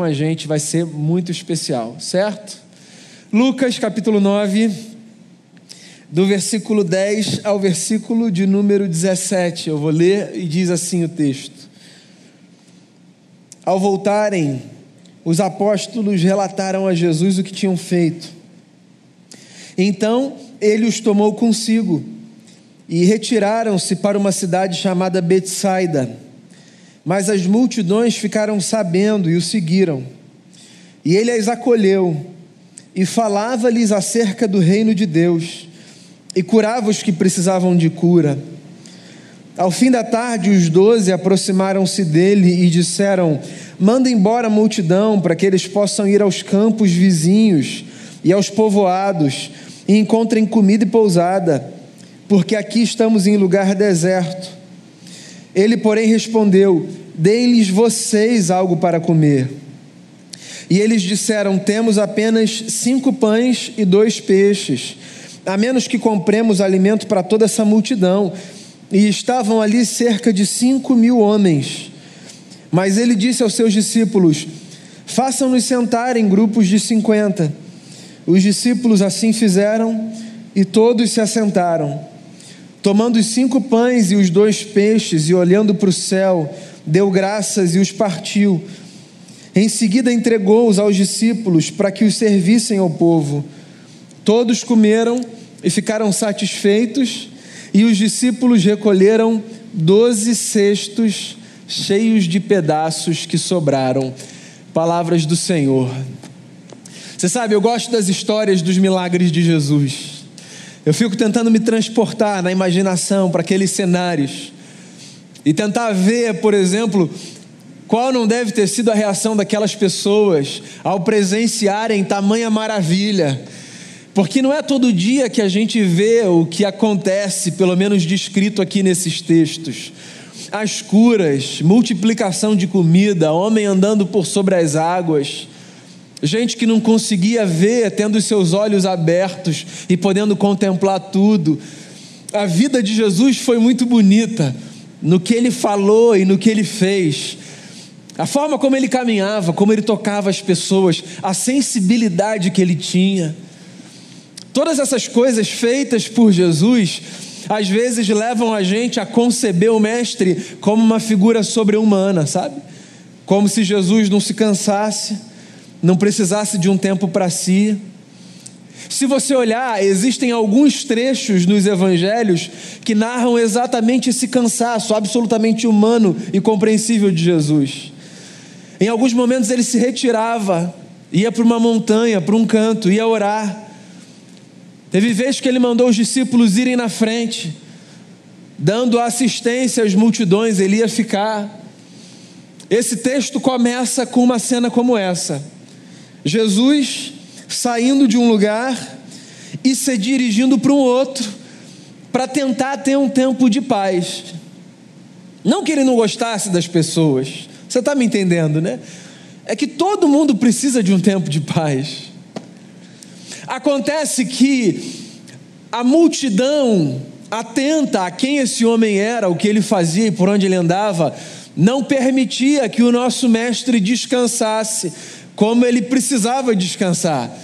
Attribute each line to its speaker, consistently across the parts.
Speaker 1: com a gente, vai ser muito especial, certo? Lucas capítulo 9, do versículo 10 ao versículo de número 17. Eu vou ler e diz assim o texto. Ao voltarem, os apóstolos relataram a Jesus o que tinham feito. Então ele os tomou consigo e retiraram-se para uma cidade chamada Betsaida. Mas as multidões ficaram sabendo e o seguiram. E ele as acolheu e falava-lhes acerca do reino de Deus e curava os que precisavam de cura. Ao fim da tarde, os doze aproximaram-se dele e disseram: Manda embora a multidão para que eles possam ir aos campos vizinhos e aos povoados e encontrem comida e pousada porque aqui estamos em lugar deserto. Ele, porém, respondeu: Deem-lhes vocês algo para comer. E eles disseram: Temos apenas cinco pães e dois peixes, a menos que compremos alimento para toda essa multidão. E estavam ali cerca de cinco mil homens. Mas ele disse aos seus discípulos: Façam-nos sentar em grupos de cinquenta. Os discípulos assim fizeram e todos se assentaram. Tomando os cinco pães e os dois peixes e olhando para o céu, deu graças e os partiu. Em seguida entregou-os aos discípulos para que os servissem ao povo. Todos comeram e ficaram satisfeitos, e os discípulos recolheram doze cestos cheios de pedaços que sobraram. Palavras do Senhor. Você sabe, eu gosto das histórias dos milagres de Jesus. Eu fico tentando me transportar na imaginação para aqueles cenários e tentar ver, por exemplo, qual não deve ter sido a reação daquelas pessoas ao presenciarem tamanha maravilha. Porque não é todo dia que a gente vê o que acontece, pelo menos descrito aqui nesses textos. As curas, multiplicação de comida, homem andando por sobre as águas Gente que não conseguia ver, tendo os seus olhos abertos e podendo contemplar tudo. A vida de Jesus foi muito bonita no que ele falou e no que ele fez. A forma como ele caminhava, como ele tocava as pessoas, a sensibilidade que ele tinha. Todas essas coisas feitas por Jesus, às vezes levam a gente a conceber o Mestre como uma figura sobre-humana, sabe? Como se Jesus não se cansasse não precisasse de um tempo para si. Se você olhar, existem alguns trechos nos evangelhos que narram exatamente esse cansaço absolutamente humano e compreensível de Jesus. Em alguns momentos ele se retirava, ia para uma montanha, para um canto, ia orar. Teve vez que ele mandou os discípulos irem na frente, dando assistência às multidões, ele ia ficar. Esse texto começa com uma cena como essa. Jesus saindo de um lugar e se dirigindo para um outro para tentar ter um tempo de paz. Não que ele não gostasse das pessoas, você está me entendendo, né? É que todo mundo precisa de um tempo de paz. Acontece que a multidão atenta a quem esse homem era, o que ele fazia e por onde ele andava, não permitia que o nosso mestre descansasse como ele precisava descansar.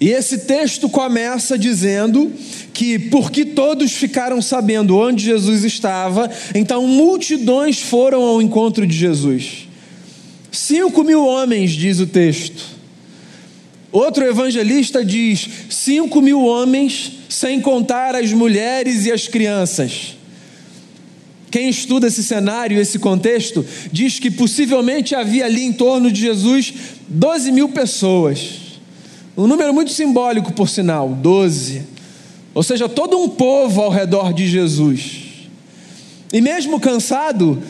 Speaker 1: E esse texto começa dizendo que, porque todos ficaram sabendo onde Jesus estava, então multidões foram ao encontro de Jesus. Cinco mil homens, diz o texto. Outro evangelista diz: cinco mil homens, sem contar as mulheres e as crianças. Quem estuda esse cenário, esse contexto, diz que possivelmente havia ali em torno de Jesus 12 mil pessoas. Um número muito simbólico, por sinal, 12. Ou seja, todo um povo ao redor de Jesus. E mesmo cansado,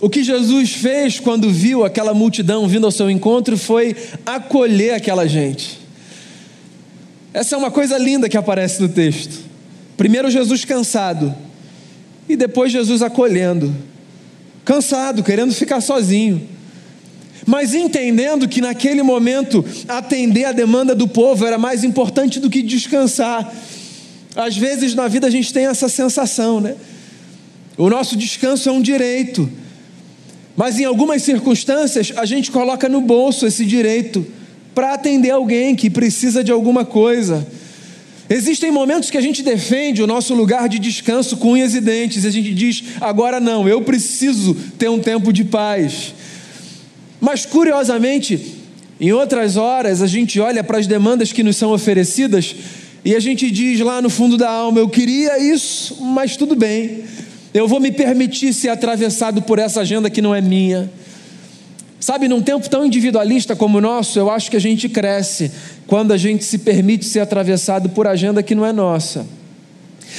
Speaker 1: o que Jesus fez quando viu aquela multidão vindo ao seu encontro foi acolher aquela gente. Essa é uma coisa linda que aparece no texto. Primeiro, Jesus cansado e depois Jesus acolhendo, cansado, querendo ficar sozinho, mas entendendo que naquele momento atender a demanda do povo era mais importante do que descansar. Às vezes na vida a gente tem essa sensação, né? O nosso descanso é um direito, Mas em algumas circunstâncias, a gente coloca no bolso esse direito para atender alguém que precisa de alguma coisa. Existem momentos que a gente defende o nosso lugar de descanso com unhas e dentes, e a gente diz: agora não, eu preciso ter um tempo de paz. Mas curiosamente, em outras horas, a gente olha para as demandas que nos são oferecidas e a gente diz lá no fundo da alma: eu queria isso, mas tudo bem, eu vou me permitir ser atravessado por essa agenda que não é minha. Sabe, num tempo tão individualista como o nosso, eu acho que a gente cresce quando a gente se permite ser atravessado por agenda que não é nossa.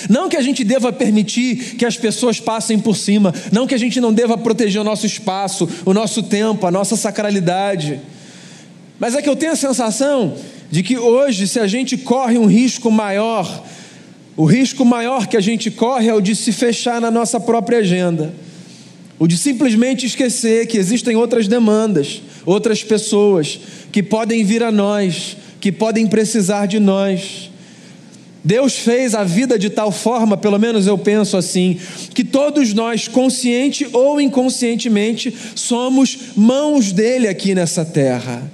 Speaker 1: Não que a gente deva permitir que as pessoas passem por cima, não que a gente não deva proteger o nosso espaço, o nosso tempo, a nossa sacralidade. Mas é que eu tenho a sensação de que hoje, se a gente corre um risco maior, o risco maior que a gente corre é o de se fechar na nossa própria agenda o de simplesmente esquecer que existem outras demandas, outras pessoas que podem vir a nós, que podem precisar de nós. Deus fez a vida de tal forma, pelo menos eu penso assim, que todos nós, consciente ou inconscientemente, somos mãos dele aqui nessa terra.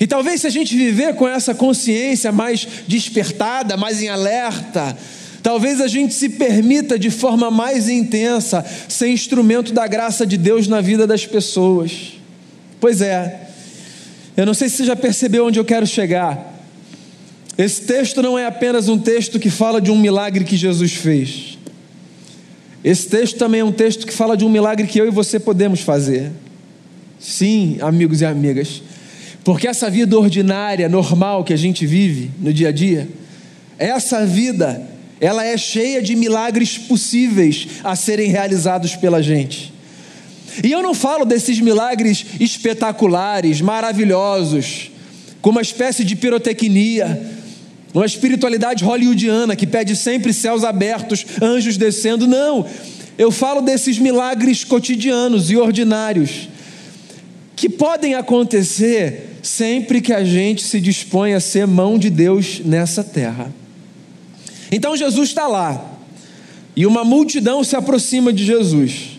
Speaker 1: E talvez se a gente viver com essa consciência mais despertada, mais em alerta, Talvez a gente se permita de forma mais intensa ser instrumento da graça de Deus na vida das pessoas. Pois é, eu não sei se você já percebeu onde eu quero chegar. Esse texto não é apenas um texto que fala de um milagre que Jesus fez. Esse texto também é um texto que fala de um milagre que eu e você podemos fazer. Sim, amigos e amigas, porque essa vida ordinária, normal que a gente vive no dia a dia, essa vida ela é cheia de milagres possíveis a serem realizados pela gente. E eu não falo desses milagres espetaculares, maravilhosos, com uma espécie de pirotecnia, uma espiritualidade hollywoodiana que pede sempre céus abertos, anjos descendo. Não, eu falo desses milagres cotidianos e ordinários, que podem acontecer sempre que a gente se dispõe a ser mão de Deus nessa terra. Então Jesus está lá, e uma multidão se aproxima de Jesus,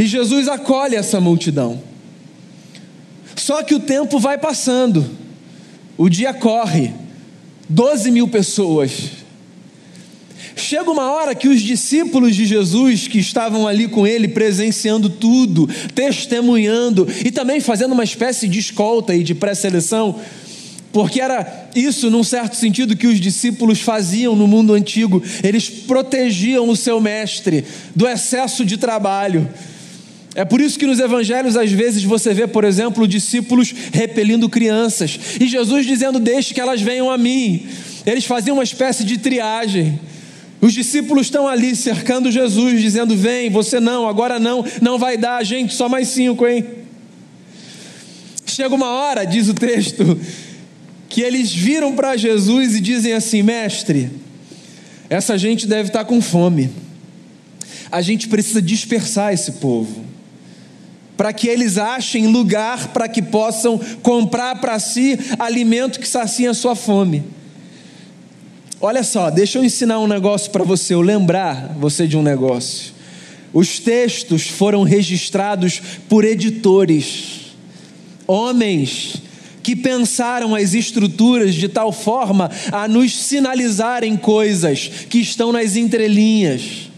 Speaker 1: e Jesus acolhe essa multidão. Só que o tempo vai passando, o dia corre, 12 mil pessoas. Chega uma hora que os discípulos de Jesus, que estavam ali com ele, presenciando tudo, testemunhando e também fazendo uma espécie de escolta e de pré-seleção, porque era isso, num certo sentido, que os discípulos faziam no mundo antigo. Eles protegiam o seu mestre do excesso de trabalho. É por isso que nos evangelhos, às vezes, você vê, por exemplo, discípulos repelindo crianças e Jesus dizendo: Deixe que elas venham a mim. Eles faziam uma espécie de triagem. Os discípulos estão ali cercando Jesus, dizendo: Vem, você não, agora não, não vai dar, gente, só mais cinco, hein? Chega uma hora, diz o texto, que eles viram para Jesus e dizem assim: Mestre, essa gente deve estar tá com fome. A gente precisa dispersar esse povo, para que eles achem lugar para que possam comprar para si alimento que sacia a sua fome. Olha só, deixa eu ensinar um negócio para você, eu lembrar você de um negócio. Os textos foram registrados por editores, homens que pensaram as estruturas de tal forma a nos sinalizarem coisas que estão nas entrelinhas.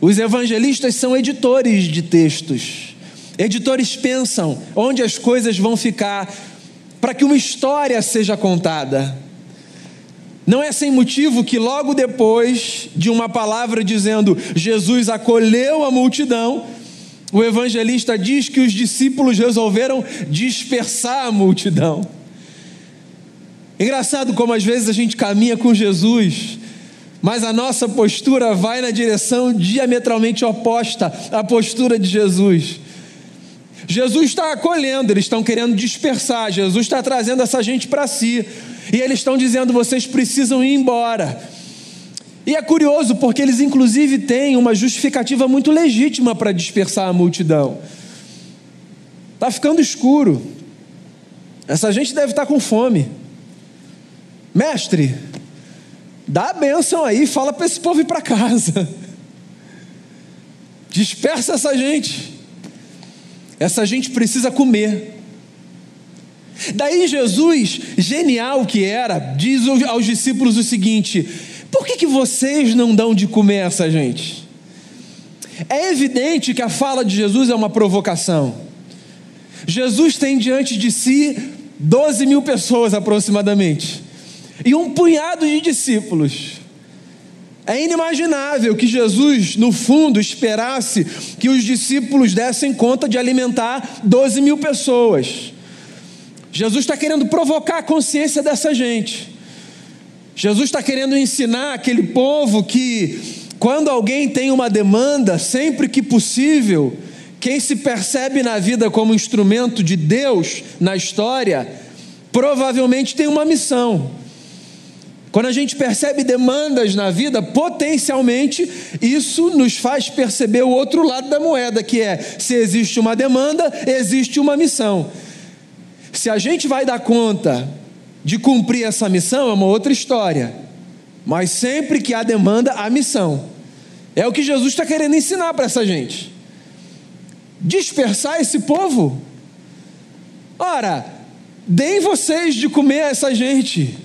Speaker 1: Os evangelistas são editores de textos. Editores pensam onde as coisas vão ficar para que uma história seja contada. Não é sem motivo que logo depois de uma palavra dizendo Jesus acolheu a multidão, o evangelista diz que os discípulos resolveram dispersar a multidão. Engraçado como às vezes a gente caminha com Jesus, mas a nossa postura vai na direção diametralmente oposta à postura de Jesus. Jesus está acolhendo, eles estão querendo dispersar, Jesus está trazendo essa gente para si, e eles estão dizendo: vocês precisam ir embora. E é curioso porque eles, inclusive, têm uma justificativa muito legítima para dispersar a multidão. Está ficando escuro. Essa gente deve estar tá com fome. Mestre, dá a bênção aí, fala para esse povo ir para casa. Dispersa essa gente. Essa gente precisa comer. Daí Jesus, genial que era, diz aos discípulos o seguinte: por que, que vocês não dão de comer a essa gente? É evidente que a fala de Jesus é uma provocação. Jesus tem diante de si 12 mil pessoas aproximadamente, e um punhado de discípulos. É inimaginável que Jesus, no fundo, esperasse que os discípulos dessem conta de alimentar 12 mil pessoas. Jesus está querendo provocar a consciência dessa gente. Jesus está querendo ensinar aquele povo que, quando alguém tem uma demanda, sempre que possível, quem se percebe na vida como instrumento de Deus na história, provavelmente tem uma missão. Quando a gente percebe demandas na vida, potencialmente isso nos faz perceber o outro lado da moeda, que é: se existe uma demanda, existe uma missão. Se a gente vai dar conta de cumprir essa missão, é uma outra história. Mas sempre que há demanda, há missão. É o que Jesus está querendo ensinar para essa gente. Dispersar esse povo. Ora, deem vocês de comer a essa gente.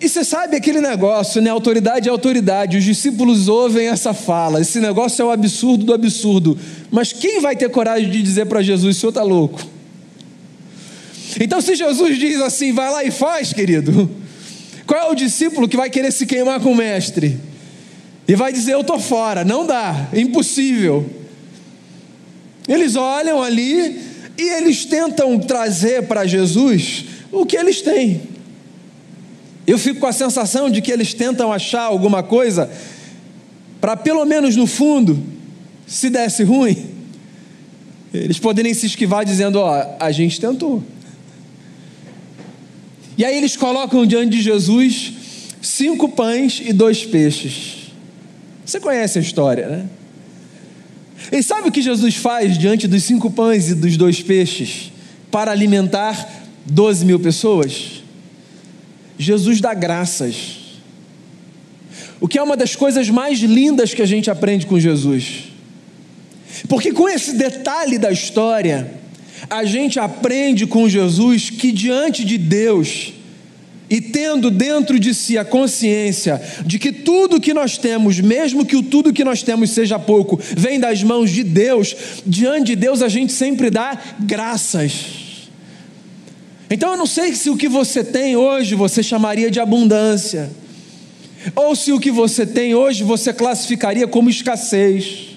Speaker 1: E você sabe aquele negócio, né? Autoridade é autoridade. Os discípulos ouvem essa fala. Esse negócio é o absurdo do absurdo. Mas quem vai ter coragem de dizer para Jesus: o senhor está louco? Então, se Jesus diz assim, vai lá e faz, querido, qual é o discípulo que vai querer se queimar com o mestre? E vai dizer: eu estou fora. Não dá, é impossível. Eles olham ali e eles tentam trazer para Jesus o que eles têm. Eu fico com a sensação de que eles tentam achar alguma coisa para, pelo menos no fundo, se desse ruim, eles poderem se esquivar dizendo: Ó, a gente tentou. E aí eles colocam diante de Jesus cinco pães e dois peixes. Você conhece a história, né? E sabe o que Jesus faz diante dos cinco pães e dos dois peixes para alimentar 12 mil pessoas? Jesus dá graças. O que é uma das coisas mais lindas que a gente aprende com Jesus. Porque com esse detalhe da história, a gente aprende com Jesus que diante de Deus, e tendo dentro de si a consciência de que tudo que nós temos, mesmo que o tudo que nós temos seja pouco, vem das mãos de Deus, diante de Deus a gente sempre dá graças. Então eu não sei se o que você tem hoje você chamaria de abundância, ou se o que você tem hoje você classificaria como escassez.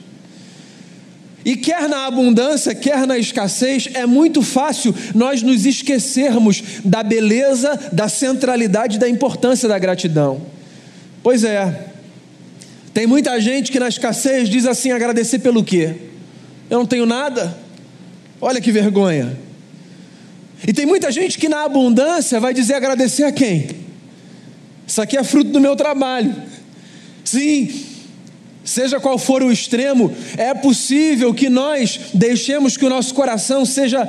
Speaker 1: E quer na abundância, quer na escassez, é muito fácil nós nos esquecermos da beleza, da centralidade, da importância da gratidão. Pois é, tem muita gente que na escassez diz assim: agradecer pelo quê? Eu não tenho nada? Olha que vergonha. E tem muita gente que na abundância vai dizer agradecer a quem? Isso aqui é fruto do meu trabalho. Sim, seja qual for o extremo, é possível que nós deixemos que o nosso coração seja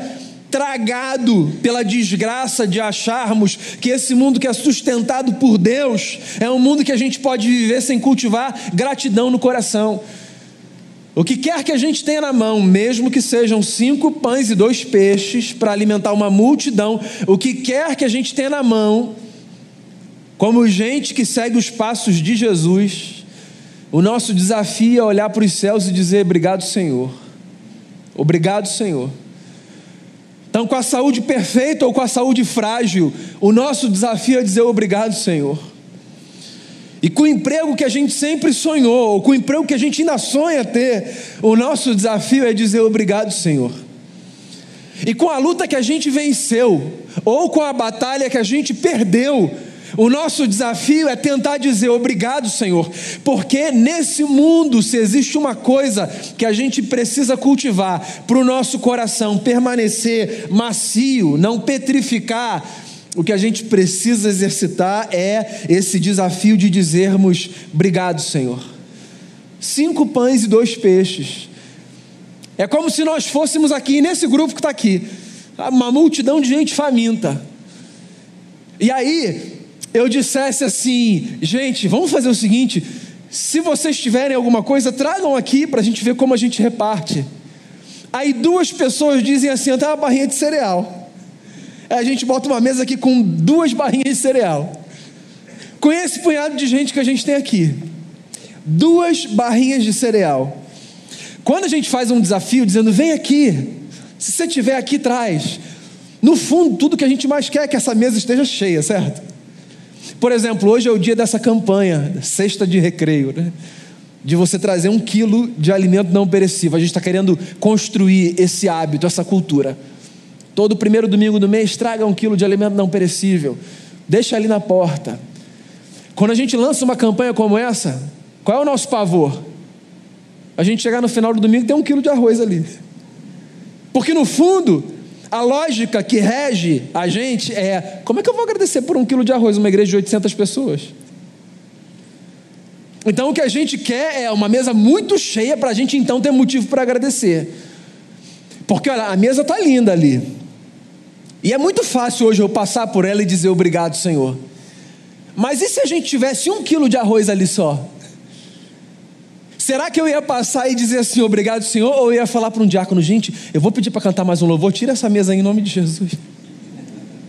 Speaker 1: tragado pela desgraça de acharmos que esse mundo que é sustentado por Deus é um mundo que a gente pode viver sem cultivar gratidão no coração. O que quer que a gente tenha na mão, mesmo que sejam cinco pães e dois peixes para alimentar uma multidão, o que quer que a gente tenha na mão, como gente que segue os passos de Jesus, o nosso desafio é olhar para os céus e dizer: Obrigado, Senhor. Obrigado, Senhor. Então, com a saúde perfeita ou com a saúde frágil, o nosso desafio é dizer: Obrigado, Senhor. E com o emprego que a gente sempre sonhou, ou com o emprego que a gente ainda sonha ter, o nosso desafio é dizer obrigado, Senhor. E com a luta que a gente venceu, ou com a batalha que a gente perdeu, o nosso desafio é tentar dizer obrigado, Senhor, porque nesse mundo, se existe uma coisa que a gente precisa cultivar para o nosso coração permanecer macio, não petrificar, o que a gente precisa exercitar é esse desafio de dizermos: Obrigado, Senhor. Cinco pães e dois peixes. É como se nós fôssemos aqui, nesse grupo que está aqui, uma multidão de gente faminta. E aí, eu dissesse assim: gente, vamos fazer o seguinte: se vocês tiverem alguma coisa, tragam aqui para a gente ver como a gente reparte. Aí duas pessoas dizem assim: tenho uma barrinha de cereal. A gente bota uma mesa aqui com duas barrinhas de cereal. Com esse punhado de gente que a gente tem aqui. Duas barrinhas de cereal. Quando a gente faz um desafio dizendo, vem aqui, se você estiver aqui, traz. No fundo, tudo que a gente mais quer é que essa mesa esteja cheia, certo? Por exemplo, hoje é o dia dessa campanha, sexta de recreio, né? de você trazer um quilo de alimento não perecível. A gente está querendo construir esse hábito, essa cultura. Todo primeiro domingo do mês, traga um quilo de alimento não perecível. Deixa ali na porta. Quando a gente lança uma campanha como essa, qual é o nosso pavor? A gente chegar no final do domingo e ter um quilo de arroz ali. Porque no fundo, a lógica que rege a gente é: como é que eu vou agradecer por um quilo de arroz uma igreja de 800 pessoas? Então o que a gente quer é uma mesa muito cheia para a gente então ter motivo para agradecer. Porque olha, a mesa está linda ali. E é muito fácil hoje eu passar por ela e dizer obrigado, Senhor. Mas e se a gente tivesse um quilo de arroz ali só? Será que eu ia passar e dizer assim, obrigado, Senhor? Ou eu ia falar para um diácono, gente, eu vou pedir para cantar mais um louvor, tira essa mesa aí em nome de Jesus.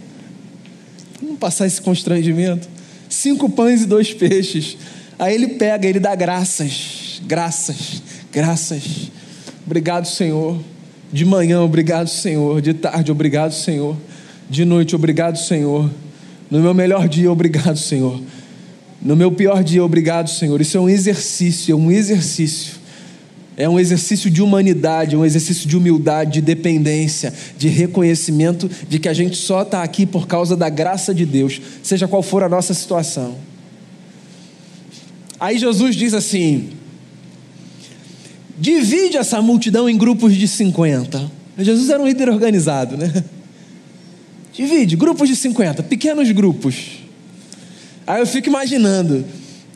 Speaker 1: Não passar esse constrangimento. Cinco pães e dois peixes. Aí ele pega, ele dá graças, graças, graças. Obrigado, Senhor. De manhã, obrigado, Senhor. De tarde, obrigado, Senhor. De noite, obrigado, Senhor. No meu melhor dia, obrigado, Senhor. No meu pior dia, obrigado, Senhor. Isso é um exercício, é um exercício. É um exercício de humanidade, é um exercício de humildade, de dependência, de reconhecimento de que a gente só está aqui por causa da graça de Deus, seja qual for a nossa situação. Aí Jesus diz assim: divide essa multidão em grupos de 50. Jesus era um líder organizado, né? Divide, grupos de 50, pequenos grupos. Aí eu fico imaginando,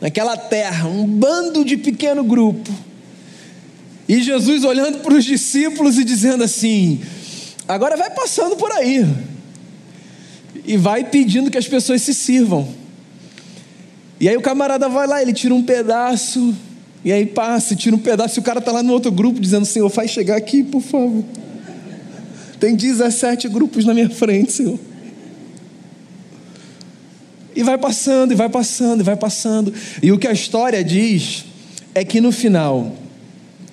Speaker 1: naquela terra, um bando de pequeno grupo. E Jesus olhando para os discípulos e dizendo assim: agora vai passando por aí. E vai pedindo que as pessoas se sirvam. E aí o camarada vai lá, ele tira um pedaço, e aí passa, tira um pedaço, e o cara está lá no outro grupo dizendo: Senhor, faz chegar aqui, por favor. Tem 17 grupos na minha frente, Senhor. E vai passando, e vai passando, e vai passando. E o que a história diz é que no final,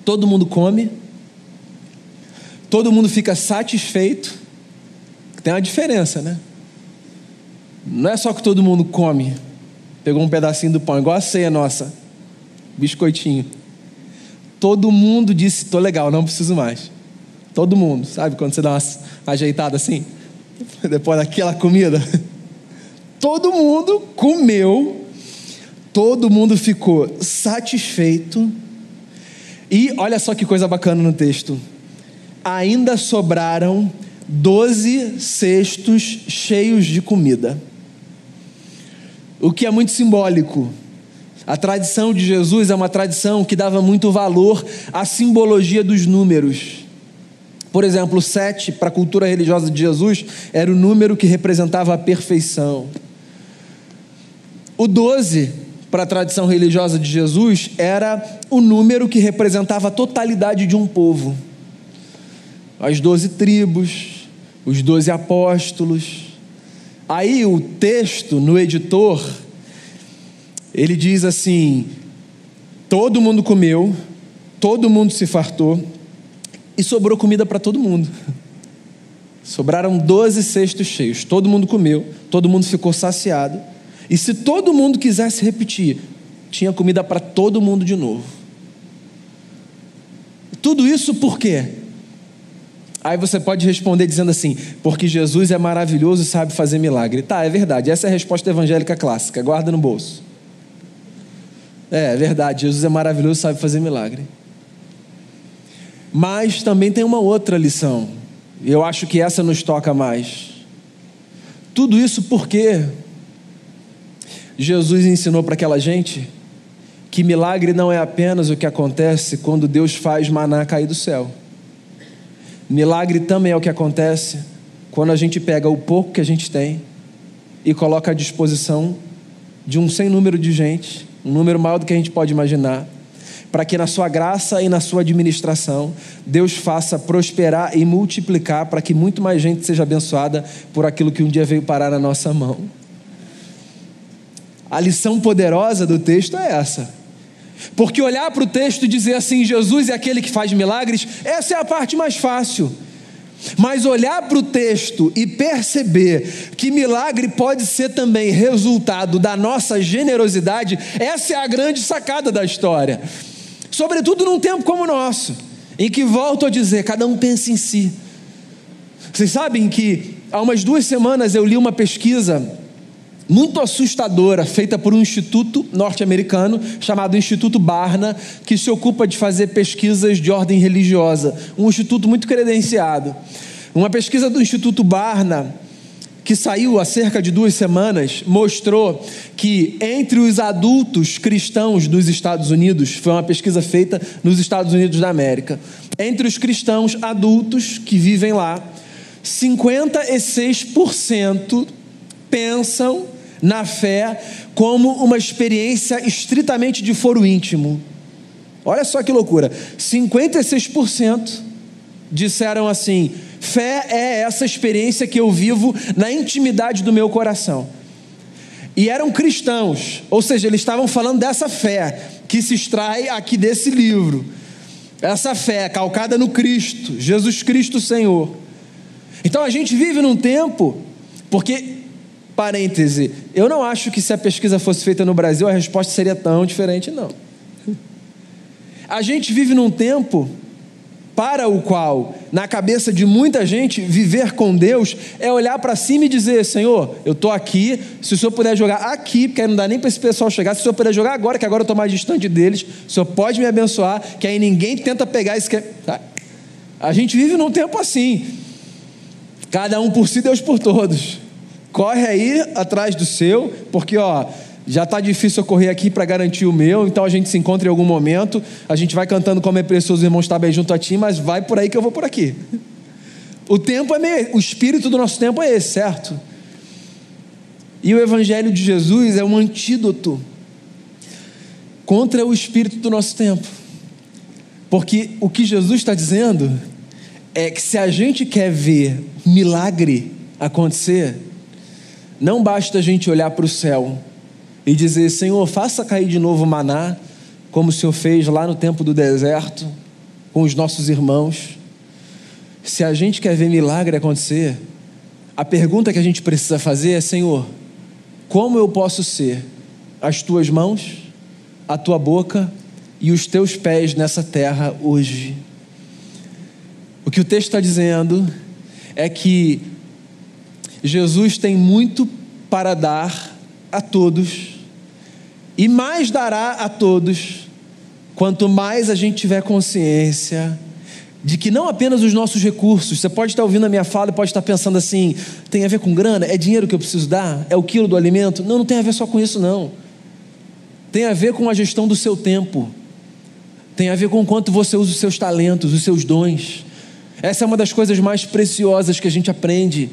Speaker 1: todo mundo come, todo mundo fica satisfeito. Tem uma diferença, né? Não é só que todo mundo come, pegou um pedacinho do pão, igual a ceia nossa, biscoitinho. Todo mundo disse: tô legal, não preciso mais. Todo mundo, sabe quando você dá uma ajeitada assim? Depois daquela comida. Todo mundo comeu, todo mundo ficou satisfeito. E olha só que coisa bacana no texto. Ainda sobraram doze cestos cheios de comida o que é muito simbólico. A tradição de Jesus é uma tradição que dava muito valor à simbologia dos números. Por exemplo, sete, para a cultura religiosa de Jesus, era o número que representava a perfeição. O doze, para a tradição religiosa de Jesus, era o número que representava a totalidade de um povo. As doze tribos, os doze apóstolos, Aí o texto no editor, ele diz assim: todo mundo comeu, todo mundo se fartou e sobrou comida para todo mundo. Sobraram doze cestos cheios, todo mundo comeu, todo mundo ficou saciado. E se todo mundo quisesse repetir, tinha comida para todo mundo de novo. Tudo isso por quê? Aí você pode responder dizendo assim: porque Jesus é maravilhoso e sabe fazer milagre. Tá, é verdade. Essa é a resposta evangélica clássica. Guarda no bolso. É, é verdade. Jesus é maravilhoso sabe fazer milagre. Mas também tem uma outra lição. E eu acho que essa nos toca mais. Tudo isso porque Jesus ensinou para aquela gente que milagre não é apenas o que acontece quando Deus faz maná cair do céu. Milagre também é o que acontece quando a gente pega o pouco que a gente tem e coloca à disposição de um sem número de gente, um número maior do que a gente pode imaginar, para que na sua graça e na sua administração Deus faça prosperar e multiplicar para que muito mais gente seja abençoada por aquilo que um dia veio parar na nossa mão. A lição poderosa do texto é essa. Porque olhar para o texto e dizer assim, Jesus é aquele que faz milagres, essa é a parte mais fácil. Mas olhar para o texto e perceber que milagre pode ser também resultado da nossa generosidade, essa é a grande sacada da história. Sobretudo num tempo como o nosso, em que volto a dizer, cada um pensa em si. Vocês sabem que há umas duas semanas eu li uma pesquisa muito assustadora, feita por um instituto norte-americano chamado Instituto Barna, que se ocupa de fazer pesquisas de ordem religiosa. Um instituto muito credenciado. Uma pesquisa do Instituto Barna, que saiu há cerca de duas semanas, mostrou que entre os adultos cristãos dos Estados Unidos, foi uma pesquisa feita nos Estados Unidos da América, entre os cristãos adultos que vivem lá, 56% pensam na fé como uma experiência estritamente de foro íntimo. Olha só que loucura: 56% disseram assim: fé é essa experiência que eu vivo na intimidade do meu coração. E eram cristãos, ou seja, eles estavam falando dessa fé que se extrai aqui desse livro. Essa fé calcada no Cristo, Jesus Cristo Senhor. Então a gente vive num tempo, porque Parêntese, eu não acho que se a pesquisa fosse feita no Brasil a resposta seria tão diferente, não. A gente vive num tempo para o qual, na cabeça de muita gente, viver com Deus é olhar para cima e dizer: Senhor, eu estou aqui, se o Senhor puder jogar aqui, porque não dá nem para esse pessoal chegar, se o Senhor puder jogar agora, que agora eu estou mais distante deles, o Senhor pode me abençoar, que aí ninguém tenta pegar isso. Que... Tá? A gente vive num tempo assim, cada um por si, Deus por todos. Corre aí atrás do seu, porque ó, já está difícil eu correr aqui para garantir o meu, então a gente se encontra em algum momento, a gente vai cantando como é precioso, irmão estar bem junto a ti, mas vai por aí que eu vou por aqui. O tempo é meio, o espírito do nosso tempo é esse, certo? E o evangelho de Jesus é um antídoto contra o espírito do nosso tempo. Porque o que Jesus está dizendo é que se a gente quer ver milagre acontecer, não basta a gente olhar para o céu e dizer: Senhor, faça cair de novo maná, como o Senhor fez lá no tempo do deserto, com os nossos irmãos. Se a gente quer ver milagre acontecer, a pergunta que a gente precisa fazer é: Senhor, como eu posso ser as tuas mãos, a tua boca e os teus pés nessa terra hoje? O que o texto está dizendo é que Jesus tem muito para dar a todos, e mais dará a todos, quanto mais a gente tiver consciência de que não apenas os nossos recursos, você pode estar ouvindo a minha fala e pode estar pensando assim: tem a ver com grana? É dinheiro que eu preciso dar? É o quilo do alimento? Não, não tem a ver só com isso, não. Tem a ver com a gestão do seu tempo, tem a ver com o quanto você usa os seus talentos, os seus dons. Essa é uma das coisas mais preciosas que a gente aprende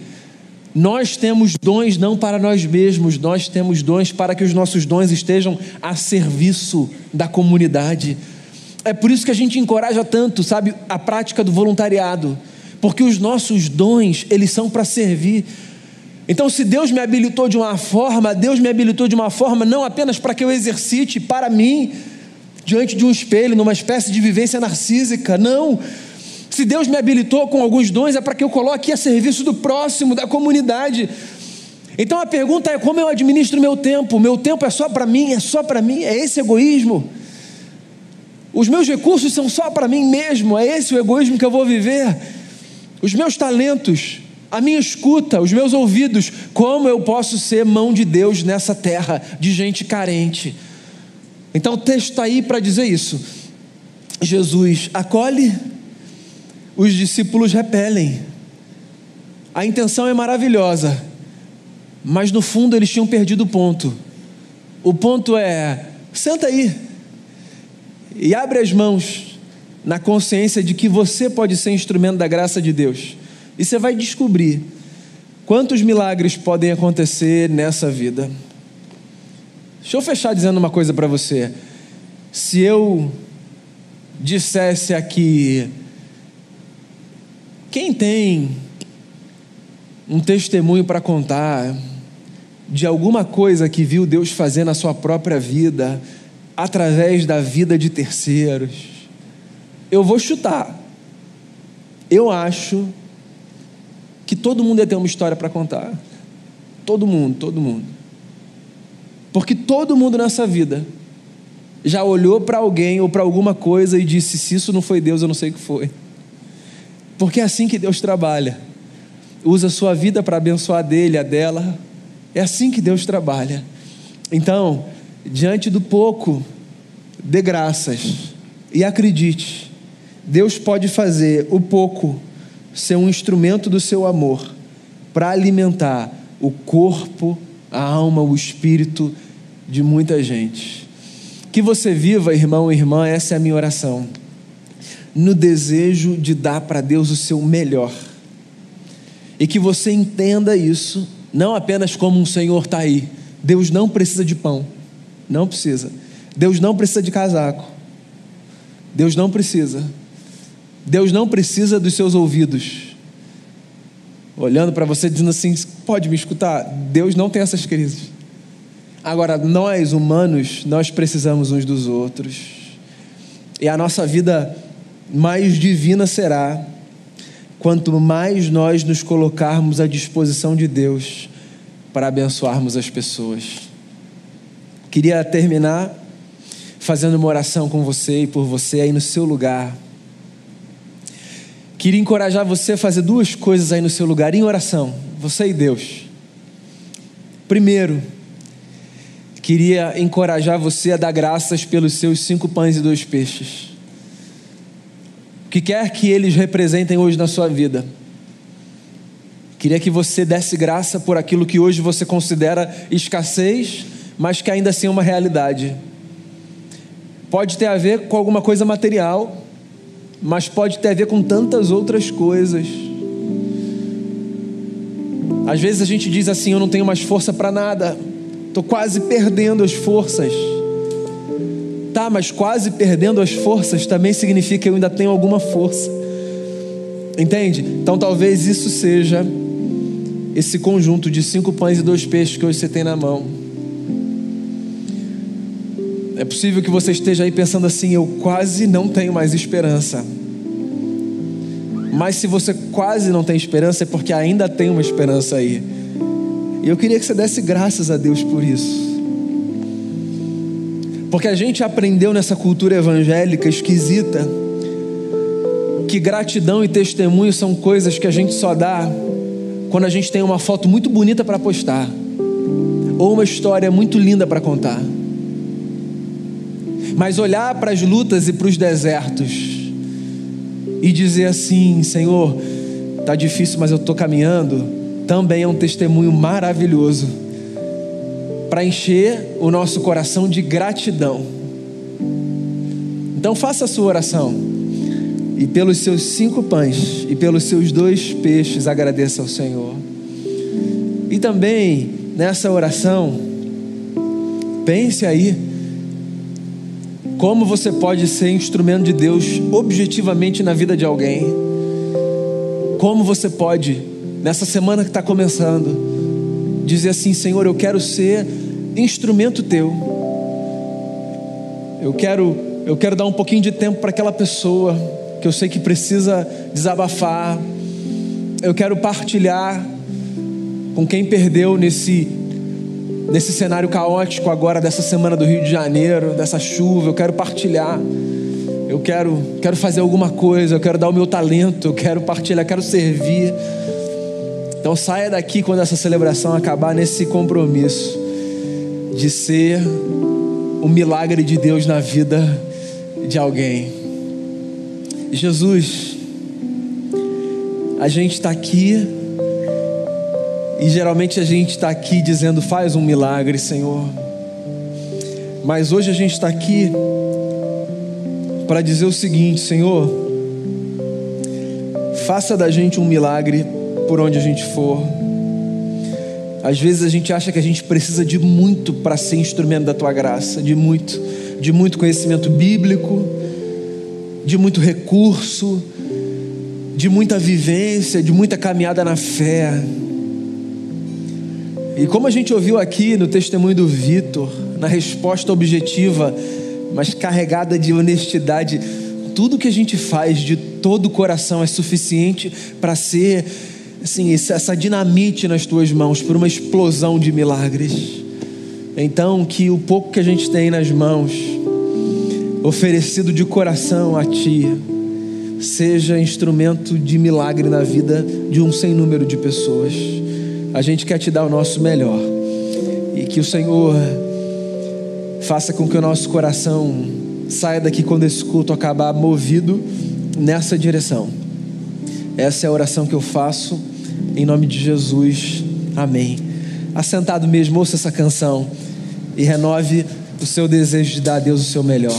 Speaker 1: nós temos dons não para nós mesmos, nós temos dons para que os nossos dons estejam a serviço da comunidade. É por isso que a gente encoraja tanto, sabe, a prática do voluntariado, porque os nossos dons, eles são para servir. Então, se Deus me habilitou de uma forma, Deus me habilitou de uma forma não apenas para que eu exercite para mim, diante de um espelho, numa espécie de vivência narcísica, não se Deus me habilitou com alguns dons, é para que eu coloque a serviço do próximo, da comunidade. Então a pergunta é: como eu administro meu tempo? Meu tempo é só para mim? É só para mim? É esse egoísmo? Os meus recursos são só para mim mesmo? É esse o egoísmo que eu vou viver? Os meus talentos, a minha escuta, os meus ouvidos, como eu posso ser mão de Deus nessa terra de gente carente? Então o texto está aí para dizer isso. Jesus acolhe os discípulos repelem. A intenção é maravilhosa, mas no fundo eles tinham perdido o ponto. O ponto é: senta aí e abre as mãos na consciência de que você pode ser instrumento da graça de Deus. E você vai descobrir quantos milagres podem acontecer nessa vida. Deixa eu fechar dizendo uma coisa para você. Se eu dissesse aqui: quem tem um testemunho para contar de alguma coisa que viu Deus fazer na sua própria vida, através da vida de terceiros, eu vou chutar. Eu acho que todo mundo ia ter uma história para contar. Todo mundo, todo mundo. Porque todo mundo nessa vida já olhou para alguém ou para alguma coisa e disse: se isso não foi Deus, eu não sei o que foi. Porque é assim que Deus trabalha. Usa a sua vida para abençoar a dele, a dela. É assim que Deus trabalha. Então, diante do pouco, dê graças e acredite. Deus pode fazer o pouco ser um instrumento do seu amor para alimentar o corpo, a alma, o espírito de muita gente. Que você viva, irmão e irmã, essa é a minha oração. No desejo de dar para Deus o seu melhor. E que você entenda isso, não apenas como um Senhor está aí. Deus não precisa de pão. Não precisa. Deus não precisa de casaco. Deus não precisa. Deus não precisa dos seus ouvidos. Olhando para você dizendo assim: pode me escutar? Deus não tem essas crises. Agora, nós humanos, nós precisamos uns dos outros. E a nossa vida mais divina será quanto mais nós nos colocarmos à disposição de Deus para abençoarmos as pessoas. Queria terminar fazendo uma oração com você e por você aí no seu lugar. Queria encorajar você a fazer duas coisas aí no seu lugar em oração, você e Deus. Primeiro, queria encorajar você a dar graças pelos seus cinco pães e dois peixes. Que quer que eles representem hoje na sua vida. Queria que você desse graça por aquilo que hoje você considera escassez, mas que ainda assim é uma realidade. Pode ter a ver com alguma coisa material, mas pode ter a ver com tantas outras coisas. Às vezes a gente diz assim: Eu não tenho mais força para nada Estou quase perdendo as forças. Mas quase perdendo as forças também significa que eu ainda tenho alguma força. Entende? Então talvez isso seja esse conjunto de cinco pães e dois peixes que hoje você tem na mão. É possível que você esteja aí pensando assim: eu quase não tenho mais esperança. Mas se você quase não tem esperança, é porque ainda tem uma esperança aí. E eu queria que você desse graças a Deus por isso. Porque a gente aprendeu nessa cultura evangélica esquisita que gratidão e testemunho são coisas que a gente só dá quando a gente tem uma foto muito bonita para postar ou uma história muito linda para contar. Mas olhar para as lutas e para os desertos e dizer assim: Senhor, tá difícil, mas eu estou caminhando também é um testemunho maravilhoso para encher o nosso coração de gratidão. Então faça a sua oração e pelos seus cinco pães e pelos seus dois peixes agradeça ao Senhor. E também nessa oração, pense aí como você pode ser instrumento de Deus objetivamente na vida de alguém. Como você pode nessa semana que está começando, dizer assim: Senhor, eu quero ser instrumento teu. Eu quero, eu quero dar um pouquinho de tempo para aquela pessoa que eu sei que precisa desabafar. Eu quero partilhar com quem perdeu nesse nesse cenário caótico agora dessa semana do Rio de Janeiro, dessa chuva. Eu quero partilhar. Eu quero, quero fazer alguma coisa, eu quero dar o meu talento, eu quero partilhar, eu quero servir. Então saia daqui quando essa celebração acabar nesse compromisso de ser o milagre de Deus na vida de alguém. Jesus, a gente está aqui e geralmente a gente está aqui dizendo faz um milagre, Senhor. Mas hoje a gente está aqui para dizer o seguinte, Senhor, faça da gente um milagre por onde a gente for. Às vezes a gente acha que a gente precisa de muito para ser instrumento da tua graça, de muito, de muito conhecimento bíblico, de muito recurso, de muita vivência, de muita caminhada na fé. E como a gente ouviu aqui no testemunho do Vitor, na resposta objetiva, mas carregada de honestidade, tudo que a gente faz de todo o coração é suficiente para ser assim, essa dinamite nas tuas mãos por uma explosão de milagres. Então, que o pouco que a gente tem nas mãos, oferecido de coração a Ti, seja instrumento de milagre na vida de um sem número de pessoas. A gente quer te dar o nosso melhor e que o Senhor faça com que o nosso coração saia daqui quando esse culto acabar movido nessa direção. Essa é a oração que eu faço em nome de Jesus. Amém. Assentado mesmo, ouça essa canção e renove o seu desejo de dar a Deus o seu melhor.